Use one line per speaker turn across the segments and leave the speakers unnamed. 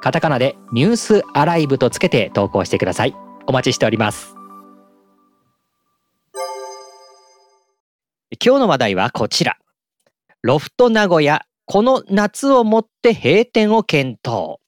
カタカナでニュースアライブとつけて投稿してください。お待ちしております。今日の話題はこちら。ロフト名古屋この夏をもって閉店を検討。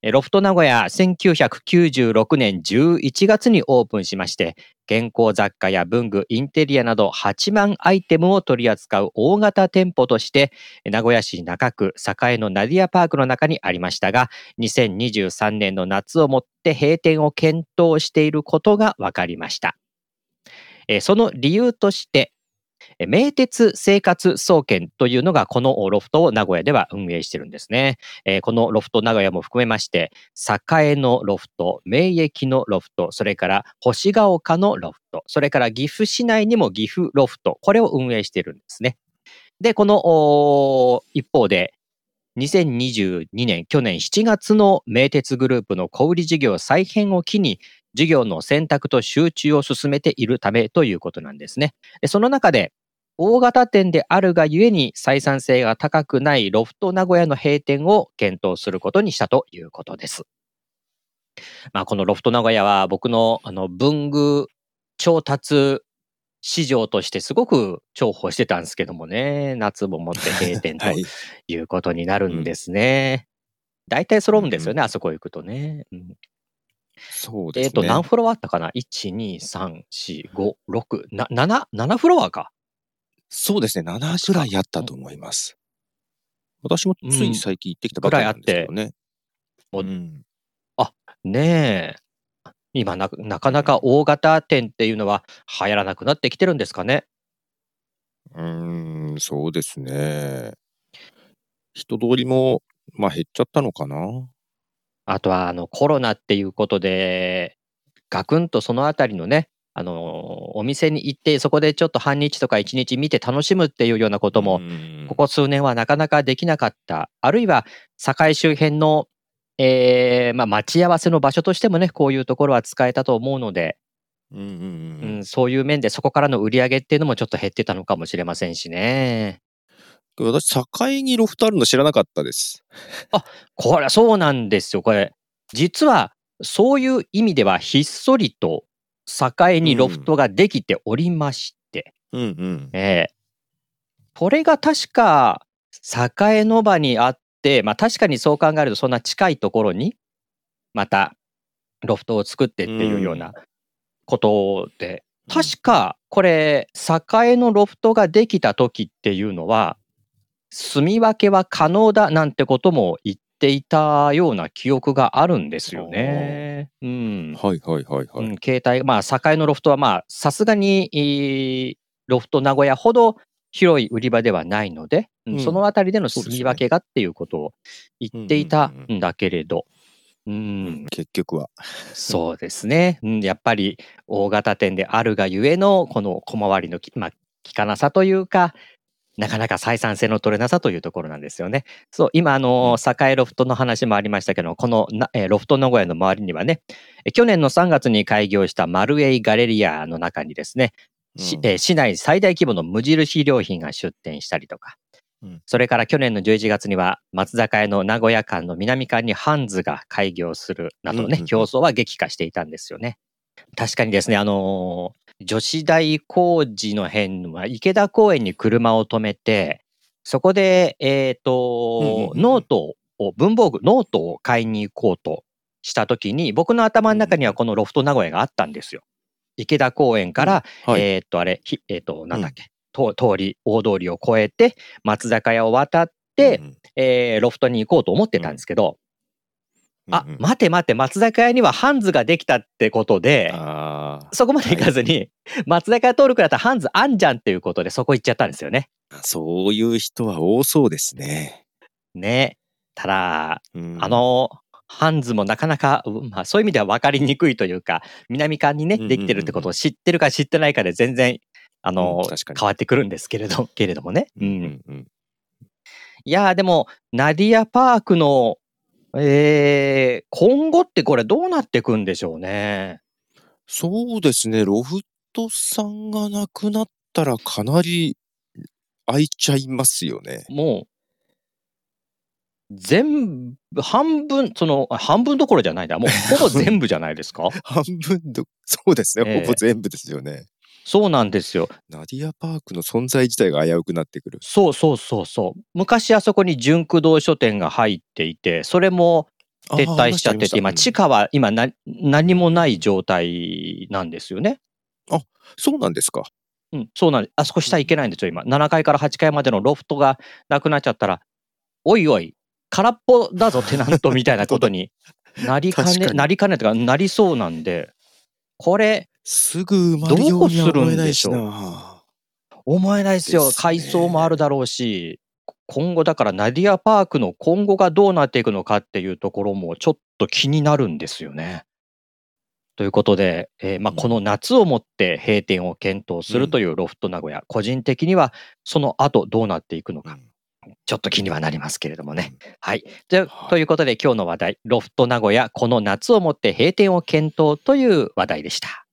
ロフト名古屋1996年11月にオープンしまして、健康雑貨や文具、インテリアなど8万アイテムを取り扱う大型店舗として、名古屋市中区栄のナディアパークの中にありましたが、2023年の夏をもって閉店を検討していることが分かりました。その理由として、名鉄生活総研というのがこのロフトを名古屋では運営してるんですね。このロフト名古屋も含めまして、栄のロフト、名駅のロフト、それから星ヶ丘のロフト、それから岐阜市内にも岐阜ロフト、これを運営してるんですね。で、この一方で、2022年、去年7月の名鉄グループの小売事業再編を機に、事業の選択と集中を進めているためということなんですね。でその中で、大型店であるがゆえに採算性が高くないロフト名古屋の閉店を検討することにしたということです。まあ、このロフト名古屋は僕のあの文具調達市場としてすごく重宝してたんですけどもね、夏ももって閉店と いうことになるんですね。大体揃うんですよね、あそこ行くとね。うん、
そうですね。
えっ、と、何フロアあったかな ?1、2、3、4、5、6、な、7、7フロアか。
そうですね、7ぐらいあったと思います。私もつい最近行ってきたばかりなんですけどね。
うん、あ、ねえ。今な、なかなか大型店っていうのは流行らなくなってきてるんですかね？
うーん、そうですね。人通りも、まあ減っちゃったのかな？
あとは、あの、コロナっていうことで、ガクンとそのあたりのね、あの、お店に行って、そこでちょっと半日とか一日見て楽しむっていうようなことも、ここ数年はなかなかできなかった。あるいは、堺周辺の、えー、まあ、待ち合わせの場所としてもね、こういうところは使えたと思うので、うん、そういう面でそこからの売り上げっていうのもちょっと減ってたのかもしれませんしね。
私、堺にロフトあるの知らなかったです。
あ、これそうなんですよ。これ、実は、そういう意味ではひっそりと境にロフトができておりまして、
うんうん。
えー、これが確か栄の場にあって、まあ確かにそう考えるとそんな近いところにまたロフトを作ってっていうようなことで、うん、確かこれ栄のロフトができた時っていうのは住み分けは可能だなんてことも言っていたような記憶があるんですよね。うん。
はいはいはいはい。
うん、携帯、まあ、境のロフトはまあ、さすがに、ロフト名古屋ほど広い売り場ではないので、うん、そのあたりでの住み分けがっていうことを言っていたんだけれど、
うん、結局は。
そうですね。うん、やっぱり大型店であるがゆえの、この小回りのき、まあ、効かなさというか、なかなか採算性の取れなさというところなんですよね。そう、今、あの、栄ロフトの話もありましたけど、このえロフト名古屋の周りにはね、去年の3月に開業したマルエイガレリアの中にですね、うん。え市内最大規模の無印良品が出店したりとか、うん、それから去年の11月には松坂屋の名古屋店の南館にハンズが開業するなどね、競争は激化していたんですよね。確かにですね、あの女子大小路の辺は池田公園に車を止めて、そこで、えっ、ー、と、ノートを、文房具、ノートを買いに行こうとしたときに、僕の頭の中にはこのロフト名古屋があったんですよ。池田公園から、うん。はい、えっ、ー、と、あれ、えっ、ー、と、なんだっけ、うん、通り、大通りを越えて、松坂屋を渡って、うん、えー、ロフトに行こうと思ってたんですけど、あ、うんうん、待て待て、松坂屋にはハンズができたってことで、そこまで行かずに、はい、松坂屋登録だったらハンズあんじゃんっていうことでそこ行っちゃったんですよね。
そういう人は多そうですね。
ね。ただ、うん、あの、ハンズもなかなか、まあ、そういう意味では分かりにくいというか、南館にね、できてるってことを知ってるか知ってないかで全然、あの、
うん
変わってくるんですけれど、けれどもね。うん。
うんうん
いやーでも、ナディアパークの、えー、今後ってこれどうなっていくんでしょうね。
そうですね、ロフトさんがなくなったらかなり空いちゃいますよね。
もう、全部、半分、その、あ半分どころじゃないな。もう、ほぼ全部じゃないですか？
半分ど、そうですね、
ええ
ほぼ全部ですよね。
そうなんですよ。
ナディアパークの存在自体が危うくなってくる。
そうそうそうそう。昔あそこに純駆動書店が入っていて、それも撤退しちゃってて、今、地
下
下は今な何もない状態なんですよね。
そうなんですか。
うん、そうなんです。あそこ下行けないんですよ、今。7階から8階までのロフトがなくなっちゃったら、おいおい、空っぽだぞ、テナントみたいなことになりかね、なりかねとか、なりそうなんで、これ、
すぐ埋まるようには思えないしな。
思えないですよ。
ですね
階層もあるだろうし、今後だからナディアパークの今後がどうなっていくのかっていうところもちょっと気になるんですよね。ということで、えーまあ、
うん
この夏をもって閉店を検討するというロフト名古屋、個人的にはその後どうなっていくのか、ちょっと気にはなりますけれどもね。はい。で
はい
ということで今日の話題、ロフト名古屋、この夏をもって閉店を検討という話題でした。